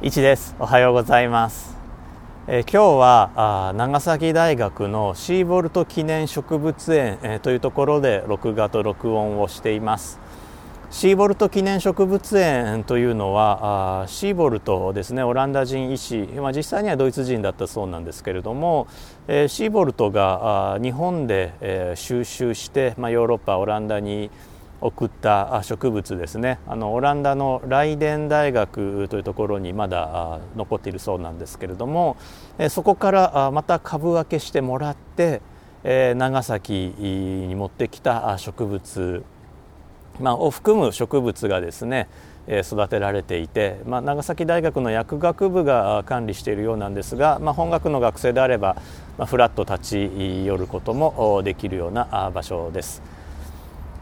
一です。おはようございます。え今日はあ長崎大学のシーボルト記念植物園、えというところで録画と録音をしています。シーボルト記念植物園というのはあシーボルトですね。オランダ人医師、まあ、実際にはドイツ人だったそうなんですけれども、えー、シーボルトがあ日本で、えー、収集して、まあ、ヨーロッパオランダに送った植物ですねあのオランダのライデン大学というところにまだ残っているそうなんですけれどもそこからまた株分けしてもらって長崎に持ってきた植物、まあ、を含む植物がですね育てられていて、まあ、長崎大学の薬学部が管理しているようなんですが、まあ、本学の学生であれば、まあ、フラッと立ち寄ることもできるような場所です。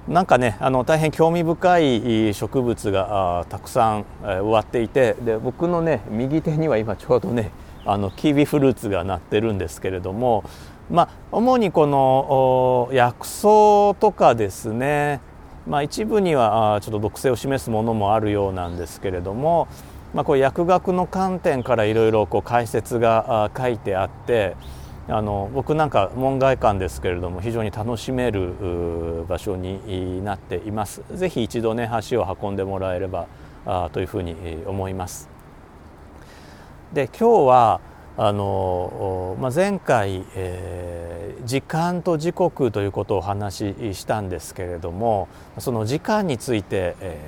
なんかねあの大変興味深い植物がたくさん、えー、植わっていてで僕のね右手には今ちょうどねあのキウイフルーツがなってるんですけれどもまあ主にこの薬草とかですねまあ一部にはちょっと毒性を示すものもあるようなんですけれどもまあこう薬学の観点からいろいろ解説が書いてあってあの僕なんか門外観ですけれども非常に楽しめる場所になっています。ぜひ一度ね足を運んでもらえればあというふうに思います。で今日はあの、まあ、前回、えー、時間と時刻ということをお話ししたんですけれどもその時間について、え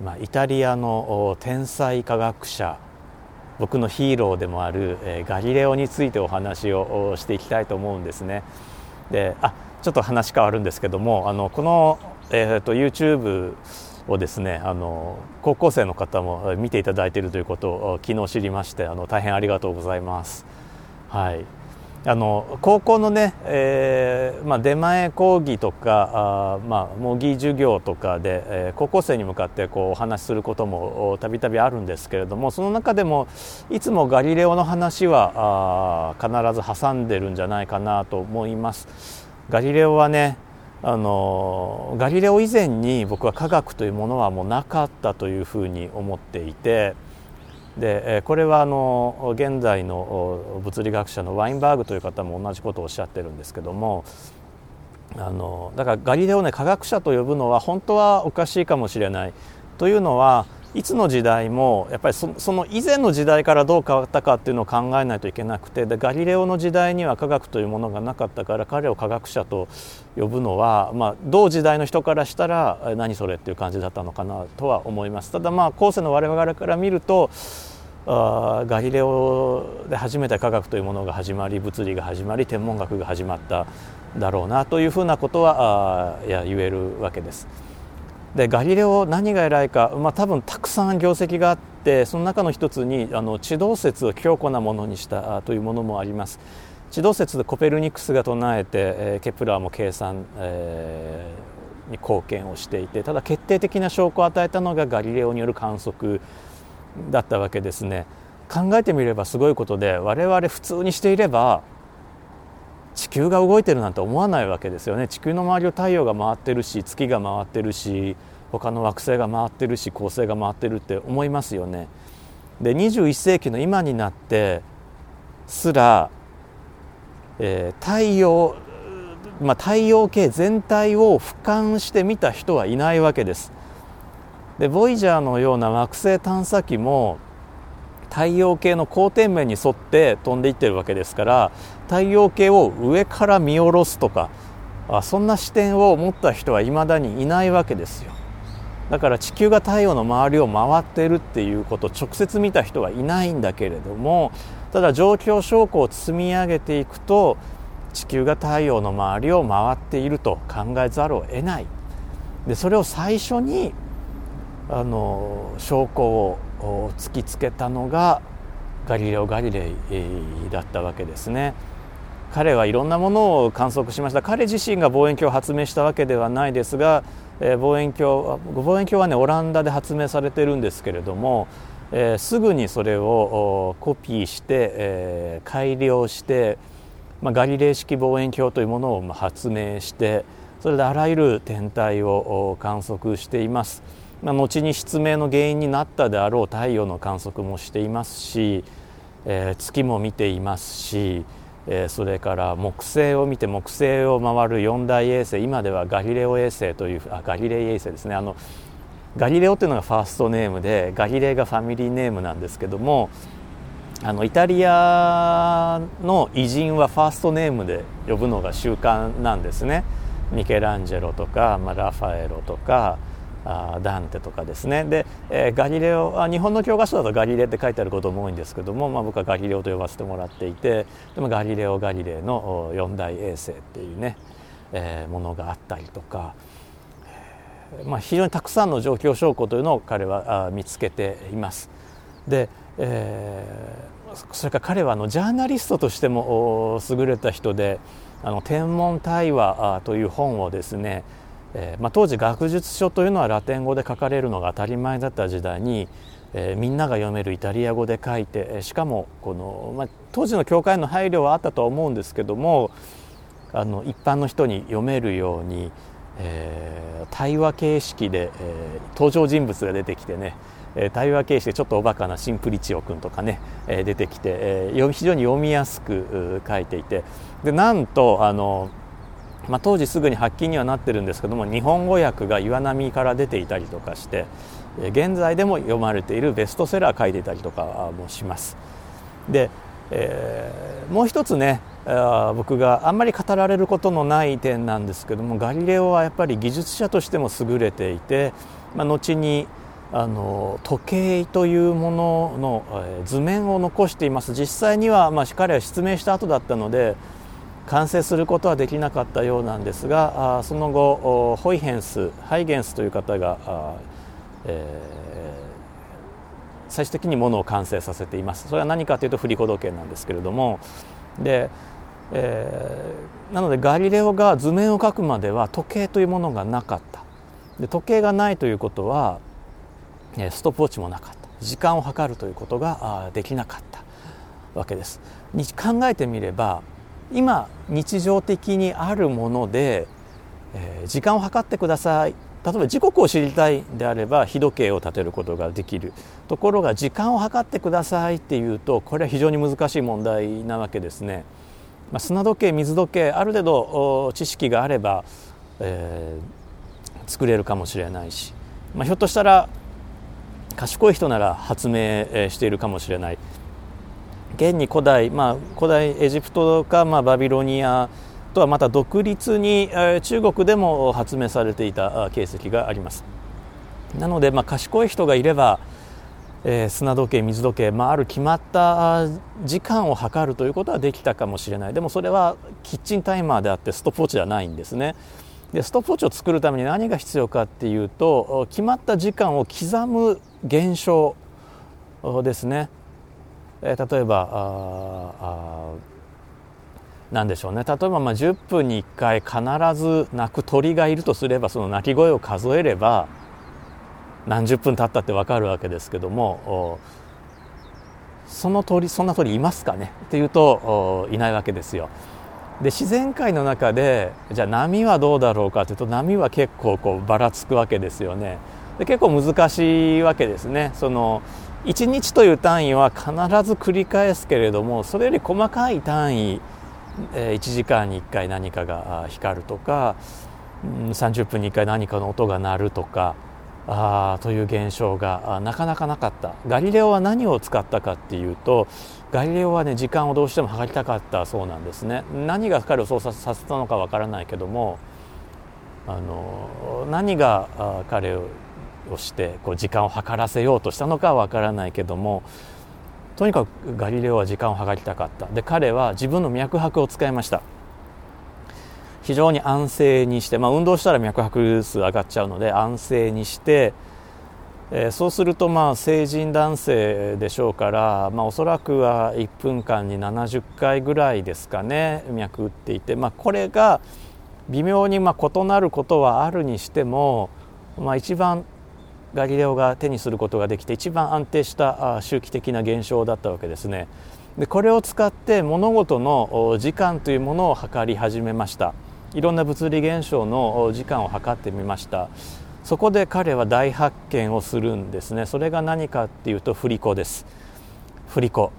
ーまあ、イタリアの天才科学者僕のヒーローでもある、え、ガリレオについてお話をしていきたいと思うんですね。であちょっと話変わるんですけどもあのこの、えーと、YouTube をですねあの高校生の方も見ていただいているということを昨日知りましてあの大変ありがとうございます。はいあの高校のね、えーまあ、出前講義とかあ、まあ、模擬授業とかで、えー、高校生に向かってこうお話しすることもたびたびあるんですけれどもその中でもいつもガリレオの話はあ必ず挟んでるんじゃないかなと思います。ガリレオはねあのガリレオ以前に僕は科学というものはもうなかったというふうに思っていて。でこれはあの現在の物理学者のワインバーグという方も同じことをおっしゃってるんですけどもあのだからガリレオね科学者と呼ぶのは本当はおかしいかもしれないというのはいつの時代もやっぱりその以前の時代からどう変わったかっていうのを考えないといけなくてでガリレオの時代には科学というものがなかったから彼を科学者と呼ぶのは、まあ、同時代の人からしたら何それっていう感じだったのかなとは思いますただまあ後世の我々から見るとあガリレオで初めて科学というものが始まり物理が始まり天文学が始まっただろうなというふうなことはあいや言えるわけです。でガリレオ何が偉いか、まあ、多分たくさん業績があってその中の一つにあの地動説を強固なものにしたというものもあります。地動説でコペルニクスが唱えて、え、ケプラーも計算、えー、に貢献をしていてただ決定的な証拠を与えたのがガリレオによる観測だったわけですね。考えてみればすごいことで我々普通にしていれば地球が動いてるなんて思わないわけですよね地球の周りを太陽が回ってるし月が回ってるし他の惑星が回ってるし恒星が回ってるって思いますよね。で21世紀の今になってすら、えー、太陽まあ、太陽系全体を俯瞰して見た人はいないわけです。でボイジャーのような惑星探査機も太陽系の光点面に沿って飛んでいってるわけですから太陽系を上から見下ろすとかあそんな視点を持った人はいまだにいないわけですよ。だから地球が太陽の周りを回っているっていうことを直接見た人はいないんだけれどもただ状況証拠を積み上げていくと地球が太陽の周りを回っていると考えざるを得ない。でそれを最初にあの証拠を突きつけたのがガリレオ・ガリレイだったわけですね。彼はいろんなものを観測しました彼自身が望遠鏡を発明したわけではないですが、えー、望遠鏡望遠鏡はねオランダで発明されてるんですけれども、えー、すぐにそれをコピーして、えー、改良して、まあ、ガリレイ式望遠鏡というものを発明してそれであらゆる天体を観測しています。まあ、後に失明の原因になったであろう太陽の観測もしていますし、えー、月も見ていますし、えー、それから木星を見て木星を回る四大衛星今ではガリレオ衛星というあガリレイ衛星ですね。あのガリレオというのがファーストネームでガリレイがファミリーネームなんですけどもあのイタリアの偉人はファーストネームで呼ぶのが習慣なんですね。ミケランジェロとか、まあ、ラファエロとかあダンテとかですねで、えー、ガリレオあ日本の教科書だとガリレって書いてあることも多いんですけども、まあ、僕はガリレオと呼ばせてもらっていてでもガリレオ・ガリレイの四大衛星っていうね、えー、ものがあったりとか、まあ、非常にたくさんの状況証拠というのを彼は見つけています。で、えー、それから彼はあのジャーナリストとしても優れた人で「あの天文対話」という本をですねえー、まあ、当時学術書というのはラテン語で書かれるのが当たり前だった時代に、えー、みんなが読めるイタリア語で書いてしかもこの、まあ、当時の教会の配慮はあったとは思うんですけどもあの一般の人に読めるように、えー、対話形式で、え登場人物が出てきてね対話形式でちょっとおバカなシンプリチオ君とかね出てきて非常に読みやすく書いていて。でなんとあのまあ、当時すぐに発禁にはなってるんですけども日本語訳が岩波から出ていたりとかして現在でも読まれているベストセラー書いていたりとかもします。で、えー、もう一つね僕があんまり語られることのない点なんですけどもガリレオはやっぱり技術者としても優れていて、まあ、後にあの時計というものの、図面を残しています実際には、まあ、彼は失明した後だったので完成することはできなかったようなんですがその後ホイヘンスハイゲンスという方が、えー、最終的にものを完成させています。それは何かというと振り子時計なんですけれども。で、えー、なのでガリレオが図面を描くまでは時計というものがなかった。で時計がないということはストップウォッチもなかった。時間を計るということができなかったわけです。に考えてみれば今日常的にあるもので、えー、時間を計ってください。例えば時刻を知りたいであれば日時計を立てることができるところが時間を計ってくださいっていうとこれは非常に難しい問題なわけですね。まあ、砂時計水時計ある程度知識があれば、えー、作れるかもしれないし、まあ、ひょっとしたら賢い人なら発明しているかもしれない。現に古代、まあ、古代エジプトか、まあ、バビロニアとはまた独立に、え、中国でも発明されていた形跡があります。なので、まあ、賢い人がいれば、えー、砂時計水時計、まあ、ある決まった時間を測るということはできたかもしれない。でもそれはキッチンタイマーであってストップウォッチではないんですね。でストップウォッチを作るために何が必要かっていうと決まった時間を刻む現象ですね。えー、例えば何でしょうね例えばまあ10分に1回必ず鳴く鳥がいるとすればその鳴き声を数えれば何十分経ったって分かるわけですけどもその鳥そんな鳥いますかね？っていうといないわけですよ。で自然界の中でじゃあ波はどうだろうかというと波は結構こうばらつくわけですよね。で結構難しいわけですね。その1日という単位は必ず繰り返すけれどもそれより細かい単位1時間に1回何かが光るとか30分に1回何かの音が鳴るとかあという現象がなかなかなかった。ガリレオは何を使ったかっていうとガリレオはね時間をどうしても測りたかったそうなんですね。何が彼を操作させたのかわからないけどもあの何が彼ををしてこう時間を計らせようとしたのかはわからないけどもとにかくガリレオは時間を計りたかった。で彼は自分の脈拍を使いました。非常に安静にして、まあ、運動したら脈拍数上がっちゃうので安静にして、えー、そうするとまあ成人男性でしょうから、まあ、おそらくは1分間に70回ぐらいですかね脈打っていて、まあ、これが微妙にまあ異なることはあるにしても、まあ、一番ガリレオが手にすることができて一番安定した周期的な現象だったわけですね。でこれを使って物事の時間というものを測り始めました。いろんな物理現象の時間を測ってみました。そこで彼は大発見をするんですね。それが何かっていうと振り子です。振り子。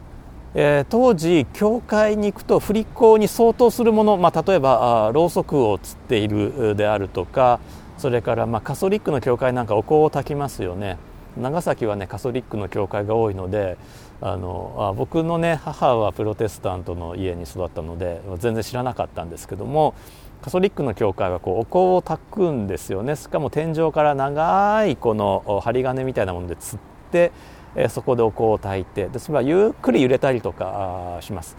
えー、当時教会に行くと振り子に相当するもの、まあ、例えばあろうそくをつっているであるとかそれからまあカソリックの教会なんかお香を焚きますよね長崎はねカソリックの教会が多いのであのあ僕のね母はプロテスタントの家に育ったので全然知らなかったんですけどもカソリックの教会はこうお香を焚くんですよねしかも天井から長いこの針金みたいなものでつって、そこでお香を焚いてでそれはゆっくり揺れたりとかします。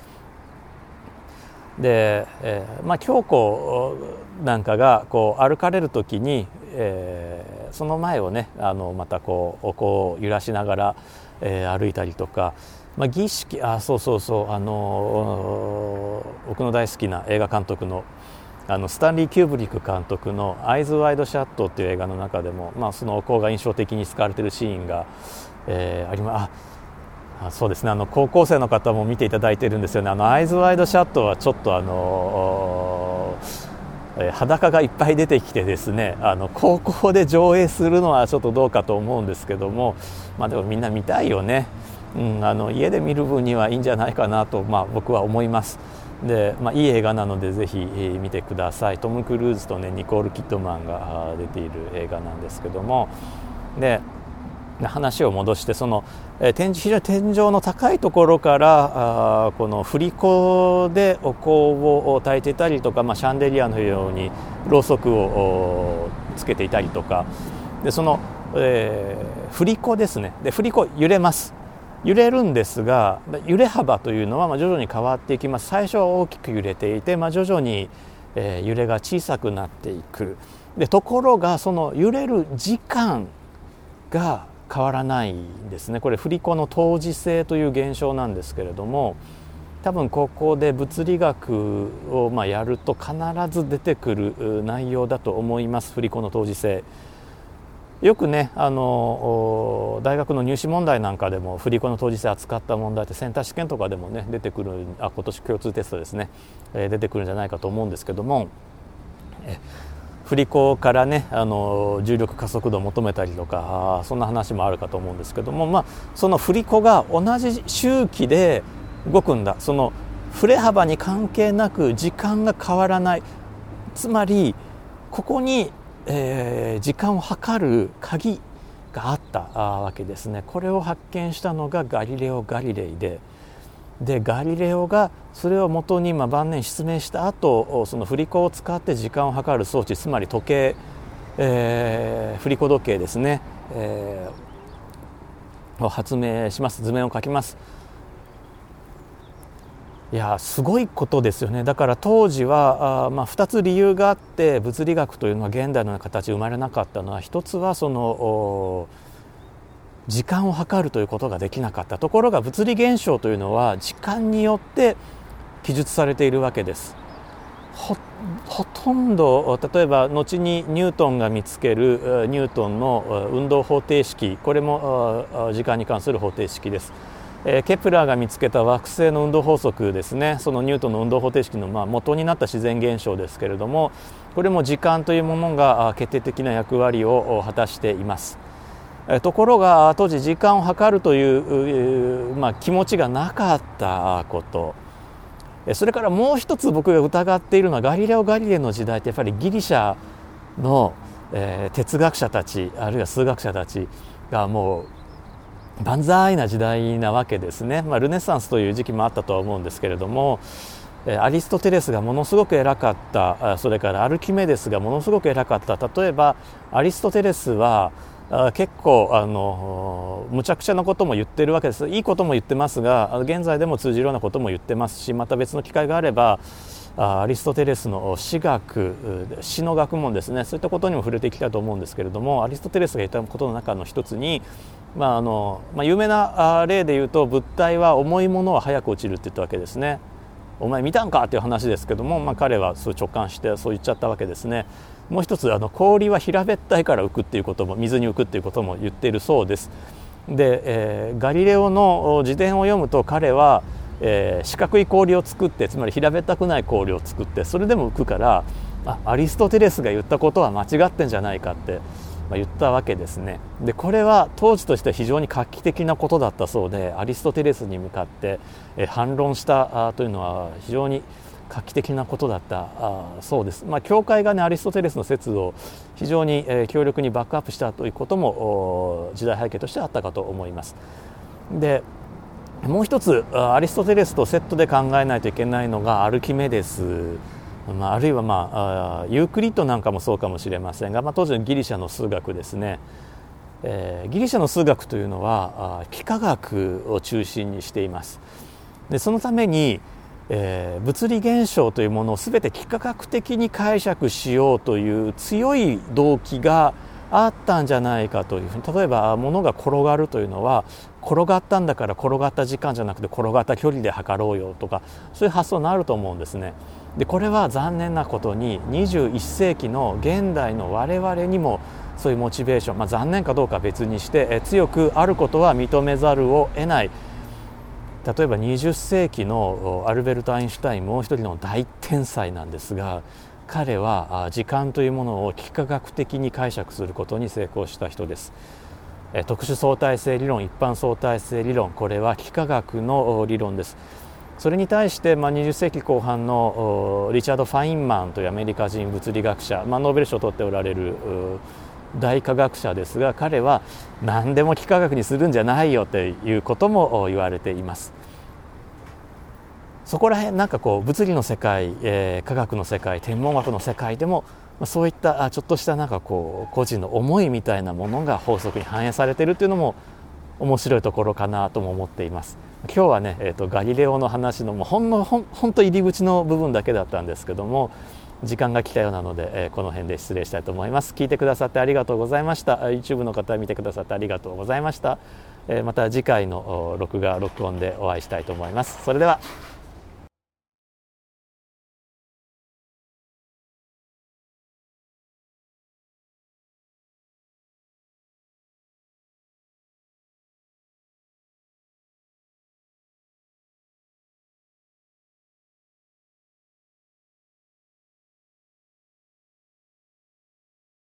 で、えー、まあ教皇なんかがこう歩かれる時に、えー、その前をねあのまたこうこう揺らしながら、えー、歩いたりとか、まあ、儀式あそうそうそうあの僕の大好きな映画監督のあのスタンリー・キューブリック監督の「アイズ・ワイド・シャット」っていう映画の中でも、まあ、そのお香が印象的に使われているシーンが、えー、あります。ああそうですね。あの高校生の方も見ていただいてるんですよね。あのアイズ・ワイド・シャットはちょっとあのえ裸がいっぱい出てきてですね。あの高校で上映するのはちょっとどうかと思うんですけども、まあ、でもみんな見たいよね、うん、あの家で見る分にはいいんじゃないかなと、まあ、僕は思います。で、まあ、いい映画なのでぜひ見てください。トム・クルーズとねニコール・キッドマンが出ている映画なんですけども。で話を戻してその天非常に天井の高いところからあこの振り子でお香を焚いてたりとか、まあ、シャンデリアのようにろうそくをつけていたりとか。でその、えー、振り子ですね。で振り子揺れます。揺れるんですが揺れ幅というのはまあ徐々に変わっていきます。最初は大きく揺れていて、まあ、徐々に、えー、揺れが小さくなっていく。でところがその揺れる時間が変わらないですね。これ振り子の当時性という現象なんですけれども多分ここで物理学をまやると必ず出てくる内容だと思います。振り子の当時性。よくねあの大学の入試問題なんかでも振り子の当時性扱った問題ってセンター試験とかでもね出てくるあ今年共通テストですね、え、出てくるんじゃないかと思うんですけども振り子からねあの重力加速度を求めたりとかそんな話もあるかと思うんですけども、まあ、その振り子が同じ周期で動くんだその振れ幅に関係なく時間が変わらないつまりここに、えー、時間を測る鍵があったわけですねこれを発見したのがガリレオ・ガリレイで。でガリレオがそれをもとにまあ晩年失明した後その振り子を使って時間を測る装置つまり時計、えー、振り子時計ですね、えー、を発明します図面を描きます。いやすごいことですよね。だから当時はあ、まあ、2つ理由があって物理学というのは現代の形生まれなかったのは一つはその時間を計るということができなかった。ところが物理現象というのは時間によって記述されているわけです。ほとんど例えば後にニュートンが見つけるニュートンの運動方程式。これも時間に関する方程式です。ケプラーが見つけた惑星の運動法則ですね。そのニュートンの運動方程式のまあ元になった自然現象ですけれどもこれも時間というものが決定的な役割を果たしています。ところが当時時間を計るという、まあ、気持ちがなかったこと。それからもう一つ僕が疑っているのはガリレオ・ガリレの時代ってやっぱりギリシャの、えー、哲学者たちあるいは数学者たちがもう万歳な時代なわけですね、まあ、ルネサンスという時期もあったとは思うんですけれどもアリストテレスがものすごく偉かった。それからアルキメデスがものすごく偉かった。例えばアリストテレスは結構あのむちゃくちゃなことも言ってるわけですいいことも言ってますが現在でも通じるようなことも言ってますしまた別の機会があればアリストテレスの詩学詩の学問ですねそういったことにも触れていきたいと思うんですけれどもアリストテレスが言ったことの中の一つに、まああのまあ、有名な例で言うと物体は重いものは早く落ちるって言ったわけですね。お前見たんか？っていう話ですけども、まあ、彼はそう直感してそう言っちゃったわけですね。もう一つあの氷は平べったいから浮くっていうことも水に浮くっていうことも言っているそうです。で、えー、ガリレオの自伝を読むと彼は、えー、四角い氷を作ってつまり平べったくない氷を作ってそれでも浮くからあアリストテレスが言ったことは間違ってんじゃないかって言ったわけですねでこれは当時としては非常に画期的なことだったそうでアリストテレスに向かって反論したというのは非常に画期的なことだった。あそうです、まあ、教会がねアリストテレスの説を非常にえ強力にバックアップしたということも時代背景としてあったかと思います。でもう一つアリストテレスとセットで考えないといけないのがアルキメデス。まあ、あるいは、まあ、ユークリッドなんかもそうかもしれませんが、まあ、当時のギリシャの数学ですね、えー、ギリシャの数学というのは幾何学を中心にしています。でそのために、えー、物理現象というものを全て幾何学的に解釈しようという強い動機があったんじゃないかというふうに例えば物が転がるというのは転がったんだから転がった時間じゃなくて転がった距離で測ろうよとかそういう発想になると思うんですね。でこれは残念なことに21世紀の現代の我々にもそういうモチベーション、まあ、残念かどうか別にして強くあることは認めざるを得ない例えば20世紀のアルベルト・アインシュタインもう一人の大天才なんですが彼は時間というものを幾何学的に解釈することに成功した人です。特殊相対性理論一般相対性理論これは幾何学の理論です。それに対して、まあ、20世紀後半のリチャード・ファインマンというアメリカ人物理学者、まあ、ノーベル賞を取っておられる大科学者ですが彼は何でも幾何学にするんじゃないよということも言われています。そこら辺なんかこう物理の世界、えー、科学の世界天文学の世界でも、まあ、そういったちょっとしたなんかこう個人の思いみたいなものが法則に反映されているというのも面白いところかなとも思っています。今日はね、えーと、ガリレオの話のもうほんのほんほんと入り口の部分だけだったんですけども時間が来たようなので、えー、この辺で失礼したいと思います。聞いてくださってありがとうございました。YouTube の方見てくださってありがとうございました、えー、また次回の録画録音でお会いしたいと思います。それでは。